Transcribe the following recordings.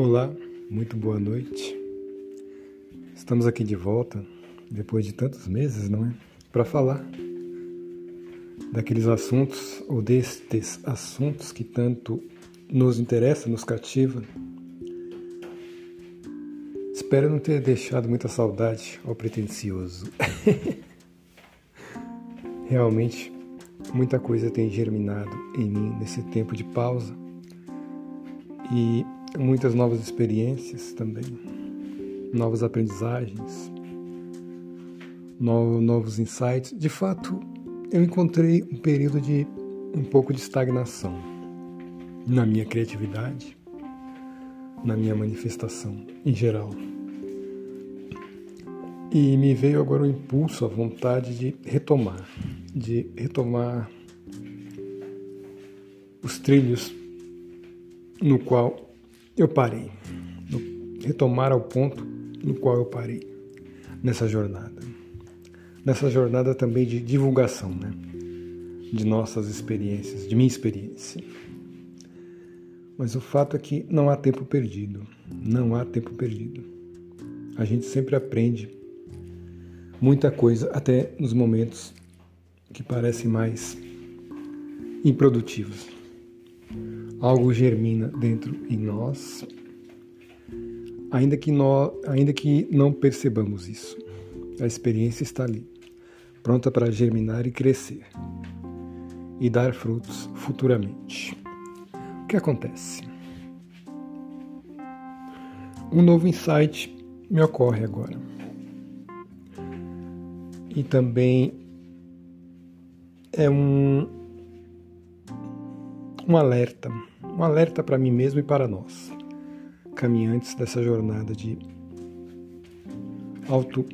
Olá, muito boa noite. Estamos aqui de volta, depois de tantos meses, não é? Para falar daqueles assuntos ou destes assuntos que tanto nos interessa, nos cativa. Espero não ter deixado muita saudade ao pretencioso. Realmente, muita coisa tem germinado em mim nesse tempo de pausa e muitas novas experiências também, novas aprendizagens, novos insights. De fato, eu encontrei um período de um pouco de estagnação na minha criatividade, na minha manifestação em geral. E me veio agora o impulso, a vontade de retomar, de retomar os trilhos no qual eu parei, retomar ao ponto no qual eu parei nessa jornada. Nessa jornada também de divulgação, né? De nossas experiências, de minha experiência. Mas o fato é que não há tempo perdido. Não há tempo perdido. A gente sempre aprende muita coisa, até nos momentos que parecem mais improdutivos algo germina dentro em nós, ainda que, nós, ainda que não percebamos isso. A experiência está ali, pronta para germinar e crescer e dar frutos futuramente. O que acontece? Um novo insight me ocorre agora. E também é um, um alerta, um alerta para mim mesmo e para nós, caminhantes dessa jornada de auto,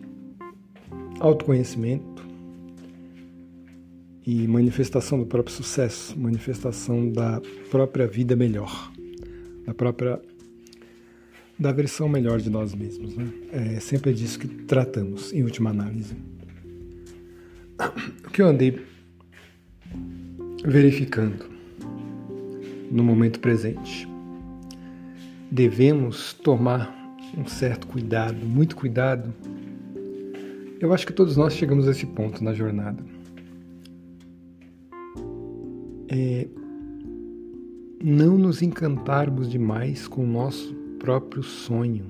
autoconhecimento e manifestação do próprio sucesso, manifestação da própria vida melhor, da própria da versão melhor de nós mesmos. Né? É sempre disso que tratamos, em última análise. O que eu andei verificando no momento presente. Devemos tomar um certo cuidado, muito cuidado. Eu acho que todos nós chegamos a esse ponto na jornada. É não nos encantarmos demais com o nosso próprio sonho.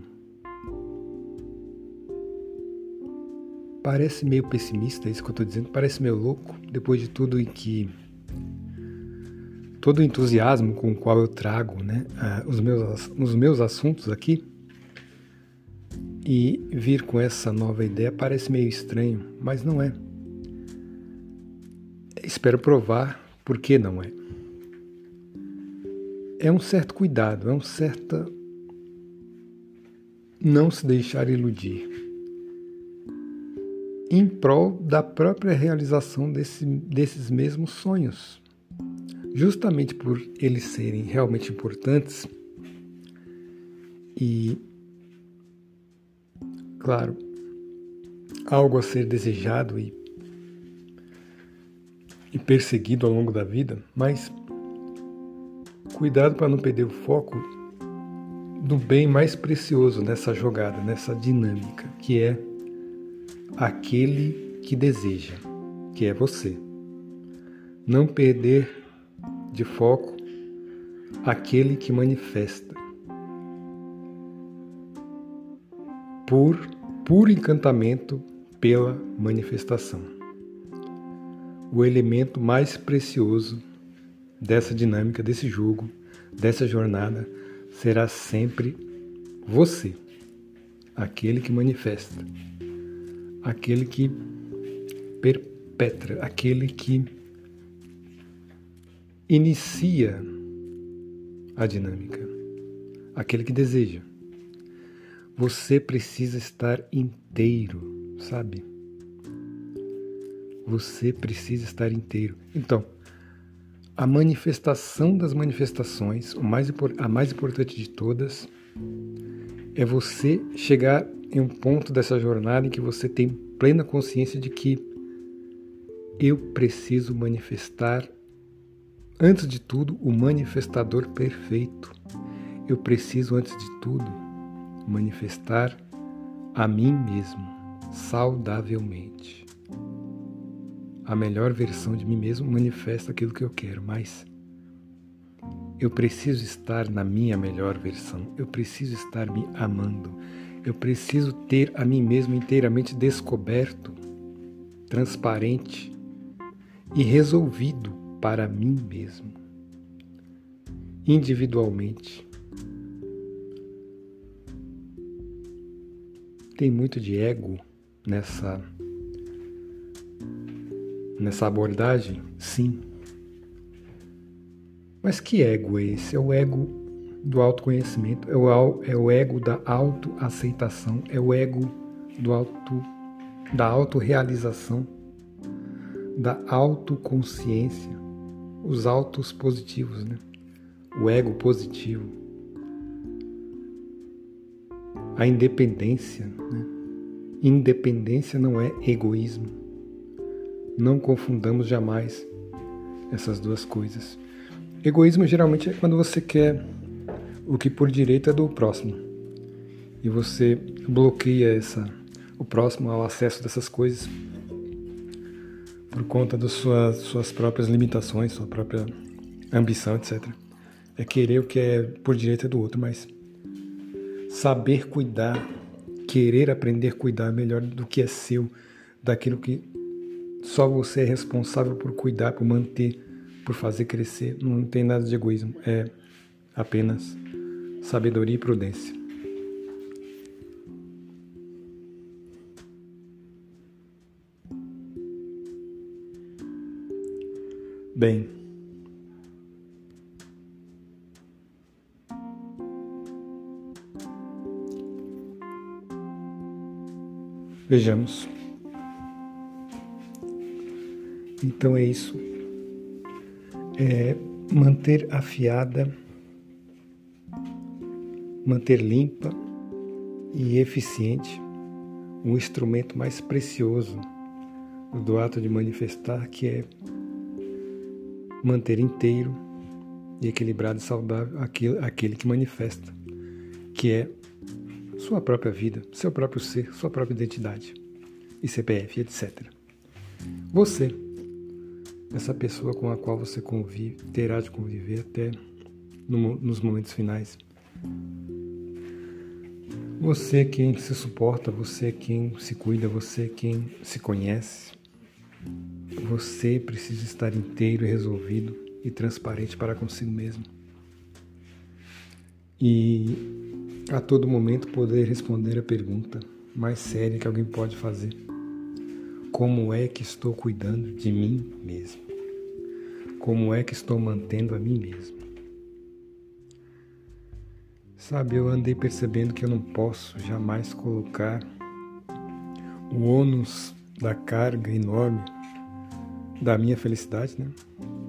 Parece meio pessimista isso que eu estou dizendo, parece meio louco, depois de tudo em que todo o entusiasmo com o qual eu trago né, os, meus, os meus assuntos aqui e vir com essa nova ideia parece meio estranho, mas não é. Espero provar por que não é. É um certo cuidado, é um certo não se deixar iludir em prol da própria realização desse, desses mesmos sonhos justamente por eles serem realmente importantes e, claro, algo a ser desejado e, e perseguido ao longo da vida, mas cuidado para não perder o foco do bem mais precioso nessa jogada, nessa dinâmica, que é aquele que deseja, que é você. Não perder de foco aquele que manifesta. Por puro encantamento pela manifestação. O elemento mais precioso dessa dinâmica, desse jogo, dessa jornada, será sempre você, aquele que manifesta, aquele que perpetra, aquele que inicia a dinâmica, aquele que deseja. Você precisa estar inteiro, sabe? Você precisa estar inteiro. Então, a manifestação das manifestações, mais, a mais importante de todas, é você chegar em um ponto dessa jornada em que você tem plena consciência de que eu preciso manifestar antes de tudo, o manifestador perfeito. eu preciso, antes de tudo, manifestar a mim mesmo saudavelmente. A melhor versão de mim mesmo manifesta aquilo que eu quero, mas eu preciso estar na minha melhor versão. Eu preciso estar me amando. Eu preciso ter a mim mesmo inteiramente descoberto, transparente e resolvido para mim mesmo, individualmente. Tem muito de ego nessa nessa abordagem? Sim. Mas que ego é esse? É o ego do autoconhecimento, é o, é o ego da autoaceitação, é o ego do auto, da autorrealização, da autoconsciência, os autos positivos, né? o ego positivo, a independência. Né? Independência não é egoísmo. Não confundamos jamais essas duas coisas. Egoísmo geralmente é quando você quer o que por direito é do próximo e você bloqueia essa, o próximo ao acesso dessas coisas por conta das suas, suas próprias limitações, sua própria ambição, etc. É querer o que é por direito é do outro, mas saber cuidar, querer aprender a cuidar melhor do que é seu, daquilo que só você é responsável por cuidar, por manter por fazer crescer. Não tem nada de egoísmo, é apenas sabedoria e prudência. Bem, vejamos. Então é isso é manter afiada, manter limpa e eficiente o instrumento mais precioso do ato de manifestar, que é manter inteiro e equilibrado e saudável aquele, aquele que manifesta, que é sua própria vida, seu próprio ser, sua própria identidade, e CPF, etc. Você essa pessoa com a qual você convive, terá de conviver até no, nos momentos finais. Você é quem se suporta, você é quem se cuida, você é quem se conhece. Você precisa estar inteiro resolvido e transparente para consigo mesmo. E a todo momento poder responder a pergunta mais séria que alguém pode fazer: Como é que estou cuidando de mim mesmo? Como é que estou mantendo a mim mesmo? Sabe, eu andei percebendo que eu não posso jamais colocar o ônus da carga enorme da minha felicidade, né?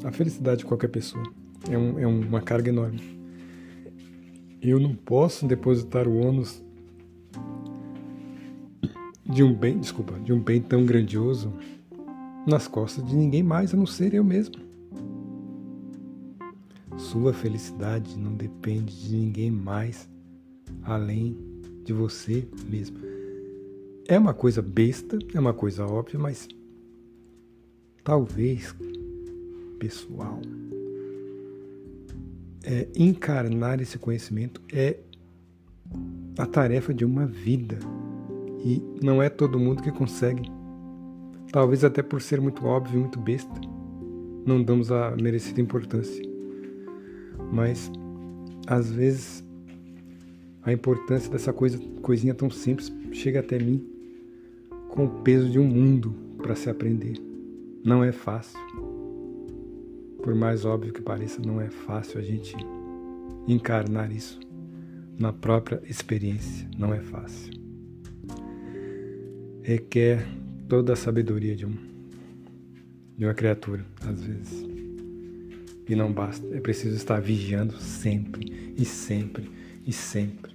A felicidade de qualquer pessoa é, um, é uma carga enorme. Eu não posso depositar o ônus de um bem, desculpa, de um bem tão grandioso nas costas de ninguém mais a não ser eu mesmo. Sua felicidade não depende de ninguém mais além de você mesmo. É uma coisa besta, é uma coisa óbvia, mas talvez, pessoal, é, encarnar esse conhecimento é a tarefa de uma vida e não é todo mundo que consegue. Talvez até por ser muito óbvio, muito besta, não damos a merecida importância mas às vezes a importância dessa coisa, coisinha tão simples chega até mim com o peso de um mundo para se aprender. Não é fácil. Por mais óbvio que pareça, não é fácil a gente encarnar isso na própria experiência. Não é fácil. Requer toda a sabedoria de, um, de uma criatura, às vezes. E não basta, é preciso estar vigiando sempre e sempre e sempre.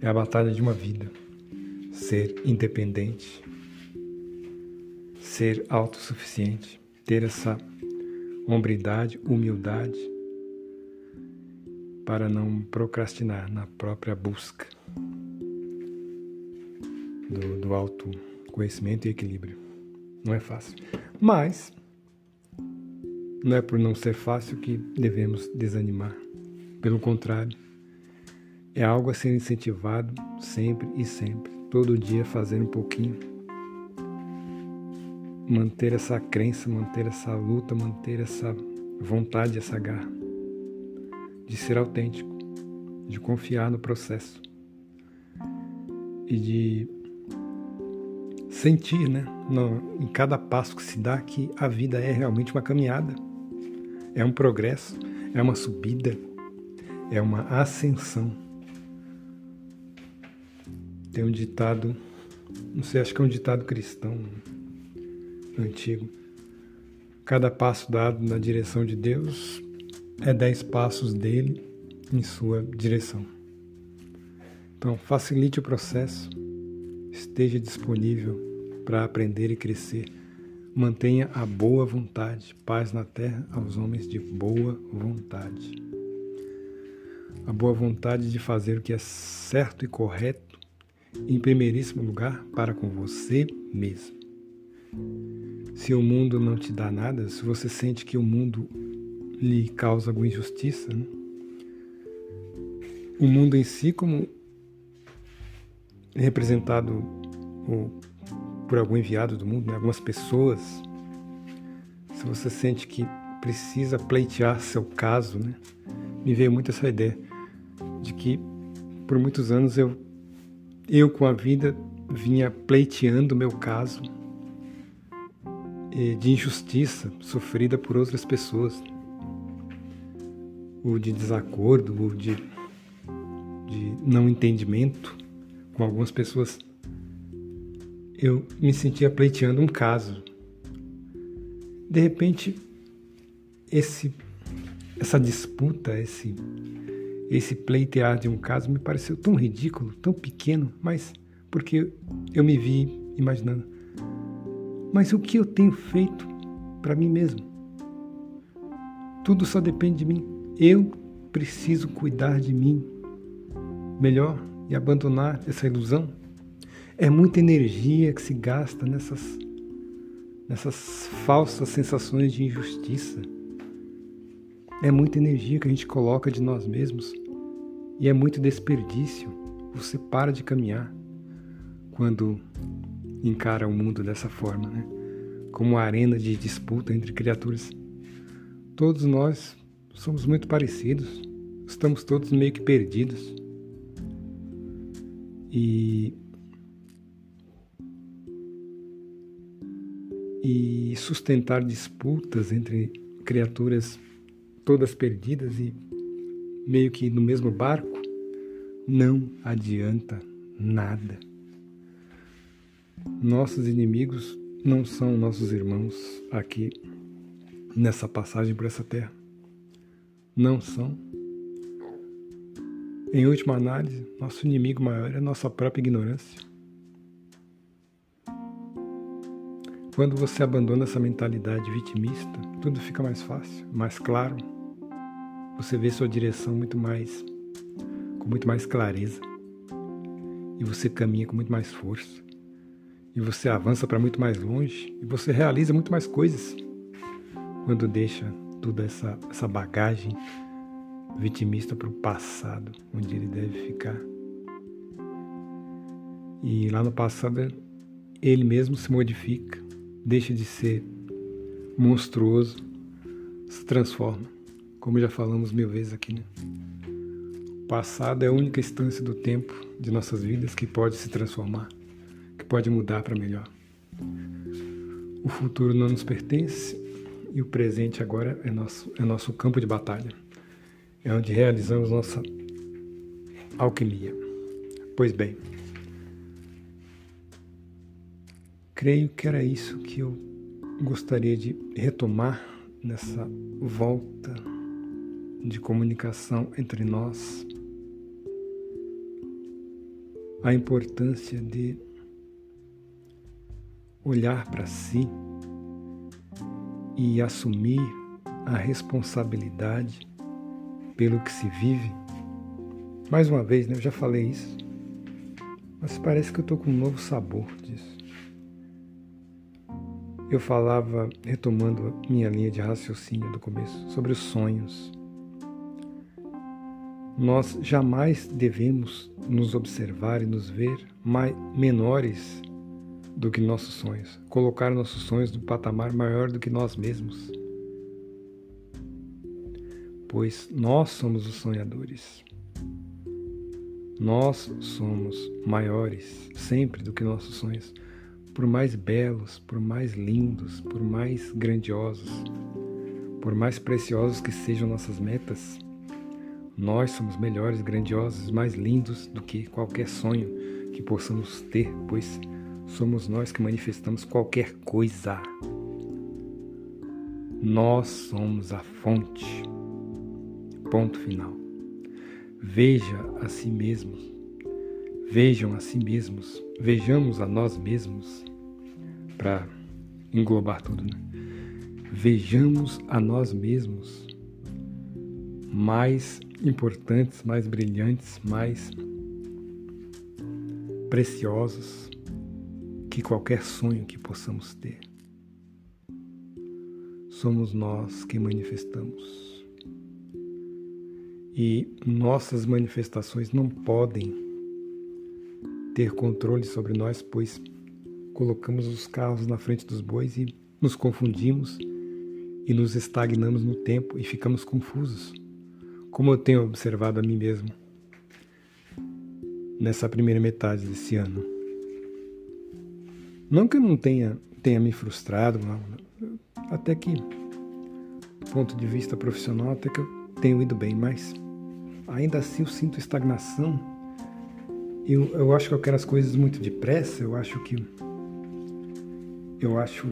É a batalha de uma vida. Ser independente, ser autossuficiente, ter essa hombridade, humildade para não procrastinar na própria busca do, do autoconhecimento e equilíbrio. Não é fácil. Mas não é por não ser fácil que devemos desanimar. Pelo contrário, é algo a ser incentivado sempre e sempre, todo dia fazer um pouquinho. Manter essa crença, manter essa luta, manter essa vontade, essa garra de ser autêntico, de confiar no processo e de sentir, né, no, em cada passo que se dá, que a vida é realmente uma caminhada, é um progresso, é uma subida, é uma ascensão. Tem um ditado, não sei, acho que é um ditado cristão antigo. Cada passo dado na direção de Deus é dez passos dele em sua direção. Então, facilite o processo, esteja disponível para aprender e crescer. Mantenha a boa vontade, paz na terra aos homens de boa vontade. A boa vontade de fazer o que é certo e correto em primeiríssimo lugar para com você mesmo. Se o mundo não te dá nada, se você sente que o mundo lhe causa alguma injustiça, né? o mundo em si, como representado por algum enviado do mundo, né? algumas pessoas, se você sente que precisa pleitear seu caso, né? me veio muito essa ideia de que por muitos anos eu eu com a vida vinha pleiteando meu caso de injustiça sofrida por outras pessoas, ou de desacordo, ou de, de não entendimento com algumas pessoas. Eu me sentia pleiteando um caso. De repente, esse, essa disputa, esse esse pleitear de um caso me pareceu tão ridículo, tão pequeno, mas porque eu me vi imaginando. Mas o que eu tenho feito para mim mesmo? Tudo só depende de mim. Eu preciso cuidar de mim melhor e abandonar essa ilusão. É muita energia que se gasta nessas, nessas falsas sensações de injustiça. É muita energia que a gente coloca de nós mesmos e é muito desperdício. Você para de caminhar quando encara o mundo dessa forma, né? como uma arena de disputa entre criaturas. Todos nós somos muito parecidos, estamos todos meio que perdidos. E e sustentar disputas entre criaturas todas perdidas e meio que no mesmo barco, não adianta nada. Nossos inimigos não são nossos irmãos aqui nessa passagem por essa terra. Não são. Em última análise, nosso inimigo maior é a nossa própria ignorância. Quando você abandona essa mentalidade vitimista, tudo fica mais fácil, mais claro, você vê sua direção muito mais com muito mais clareza. E você caminha com muito mais força. E você avança para muito mais longe e você realiza muito mais coisas quando deixa toda essa, essa bagagem vitimista para o passado, onde ele deve ficar. E lá no passado ele mesmo se modifica, deixa de ser monstruoso, se transforma como já falamos mil vezes aqui, né? O passado é a única instância do tempo de nossas vidas que pode se transformar, pode mudar para melhor. O futuro não nos pertence e o presente agora é nosso, é nosso campo de batalha. É onde realizamos nossa alquimia. Pois bem, creio que era isso que eu gostaria de retomar nessa volta de comunicação entre nós, a importância de olhar para si e assumir a responsabilidade pelo que se vive. Mais uma vez, né, eu já falei isso, mas parece que eu estou com um novo sabor disso. Eu falava, retomando minha linha de raciocínio do começo, sobre os sonhos. Nós jamais devemos nos observar e nos ver mais, menores do que nossos sonhos, colocar nossos sonhos no patamar maior do que nós mesmos. Pois nós somos os sonhadores. Nós somos maiores sempre do que nossos sonhos, por mais belos, por mais lindos, por mais grandiosos, por mais preciosos que sejam nossas metas. Nós somos melhores, grandiosos, mais lindos do que qualquer sonho que possamos ter, pois somos nós que manifestamos qualquer coisa. Nós somos a fonte. Ponto final. Veja a si mesmos. Vejam a si mesmos. Vejamos a nós mesmos. Para englobar tudo, né? Vejamos a nós mesmos mais importantes, mais brilhantes, mais preciosos que qualquer sonho que possamos ter. Somos nós que manifestamos. E nossas manifestações não podem ter controle sobre nós, pois colocamos os carros na frente dos bois e nos confundimos e nos estagnamos no tempo e ficamos confusos, como eu tenho observado a mim mesmo nessa primeira metade desse ano. Não que eu não tenha, tenha me frustrado, não. até que, do ponto de vista profissional, até que eu tenho ido bem, mas ainda assim eu sinto estagnação. Eu, eu acho que eu quero as coisas muito depressa, eu acho que. Eu acho.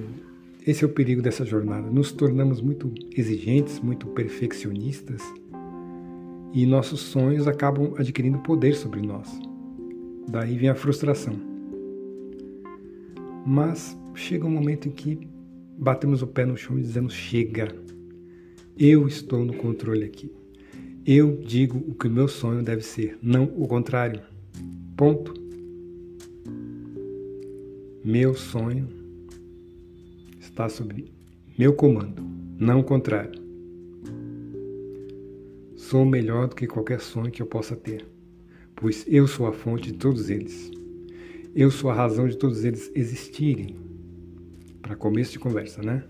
Esse é o perigo dessa jornada. Nos tornamos muito exigentes, muito perfeccionistas e nossos sonhos acabam adquirindo poder sobre nós. Daí vem a frustração. Mas chega um momento em que batemos o pé no chão e dizemos: chega, eu estou no controle aqui. Eu digo o que o meu sonho deve ser, não o contrário. Ponto. Meu sonho está sob meu comando, não o contrário. Sou melhor do que qualquer sonho que eu possa ter, pois eu sou a fonte de todos eles. Eu sou a razão de todos eles existirem. Para começo de conversa, né?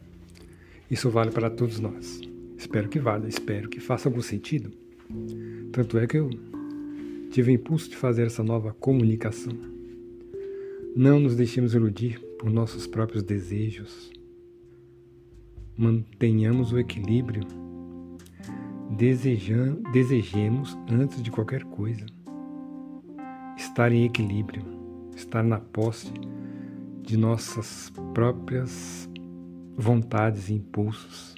Isso vale para todos nós. Espero que valha, espero que faça algum sentido. Tanto é que eu tive o impulso de fazer essa nova comunicação. Não nos deixemos iludir por nossos próprios desejos. Mantenhamos o equilíbrio. desejemos antes de qualquer coisa. Estar em equilíbrio estar na posse de nossas próprias vontades e impulsos.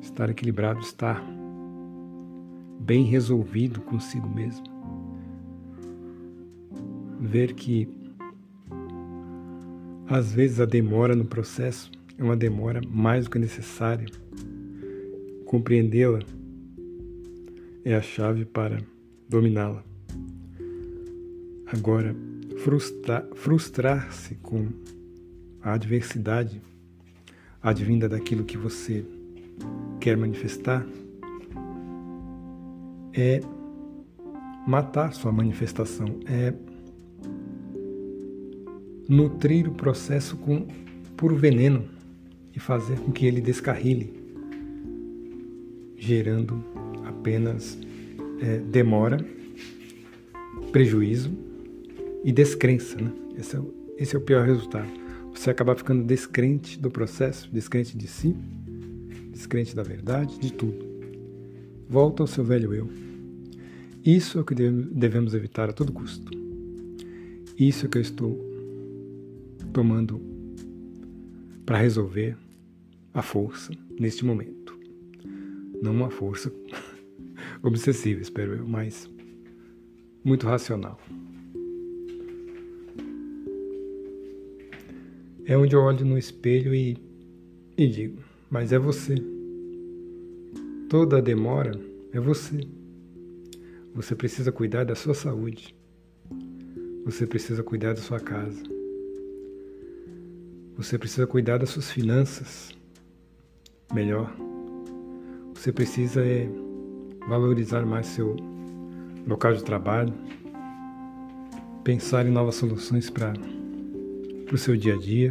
Estar equilibrado, estar bem resolvido consigo mesmo. Ver que às vezes a demora no processo é uma demora mais do que necessária. Compreendê-la é a chave para dominá-la. Agora, frustrar, frustrar-se com a adversidade advinda daquilo que você quer manifestar é matar sua manifestação, é nutrir o processo com puro veneno e fazer com que ele descarrile, gerando apenas é, demora, prejuízo e descrença. Né? Esse, é, esse é o pior resultado. Você acaba ficando descrente do processo, descrente de si, descrente da verdade, de tudo. Volta ao seu velho eu. Isso é o que devemos evitar a todo custo. Isso é que eu estou tomando para resolver a força neste momento. Não uma força obsessiva, espero eu, mas muito racional. É onde eu olho no espelho e, e digo: Mas é você. Toda a demora é você. Você precisa cuidar da sua saúde. Você precisa cuidar da sua casa. Você precisa cuidar das suas finanças. Melhor. Você precisa é, valorizar mais seu local de trabalho. Pensar em novas soluções para o seu dia a dia.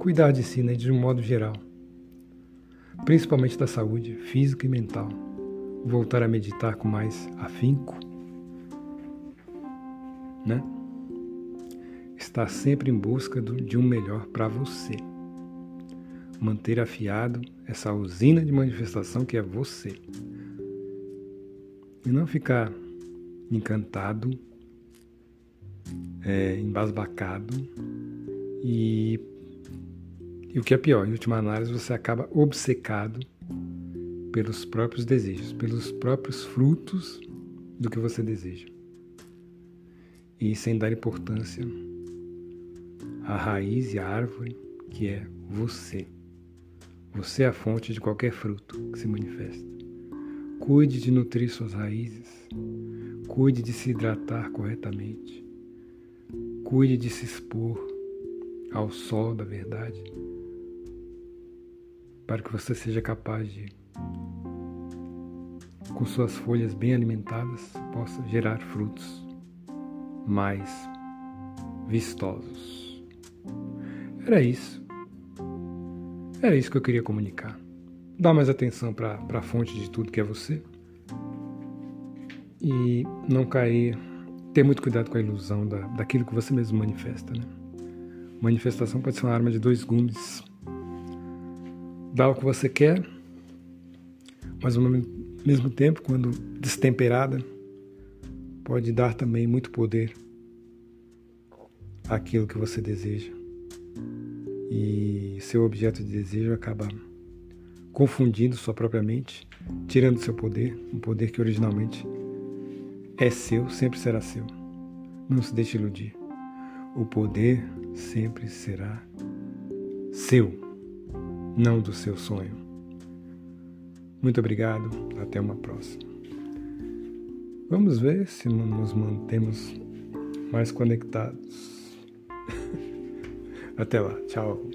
Cuidar de si, né, de um modo geral principalmente da saúde física e mental. Voltar a meditar com mais afinco, né? Estar sempre em busca de um melhor para você. Manter afiado essa usina de manifestação que é você. E não ficar encantado, é, embasbacado e e o que é pior, em última análise, você acaba obcecado pelos próprios desejos, pelos próprios frutos do que você deseja. E sem dar importância à raiz e à árvore que é você. Você é a fonte de qualquer fruto que se manifesta. Cuide de nutrir suas raízes. Cuide de se hidratar corretamente. Cuide de se expor ao sol da verdade para que você seja capaz de, com suas folhas bem alimentadas, possa gerar frutos mais vistosos. Era isso. Era isso que eu queria comunicar. Dá mais atenção para a fonte de tudo que é você. E não cair, ter muito cuidado com a ilusão da, daquilo que você mesmo manifesta. Né? Manifestação pode ser uma arma de dois gumes dá o que você quer, mas ao mesmo tempo, quando destemperada, pode dar também muito poder àquilo que você deseja. E seu objeto de desejo acaba confundindo sua própria mente, tirando seu poder, um poder que originalmente é seu, sempre será seu. Não se deixe iludir. O poder sempre será seu não do seu sonho. Muito obrigado, até uma próxima. Vamos ver se nos mantemos mais conectados. Até lá, tchau.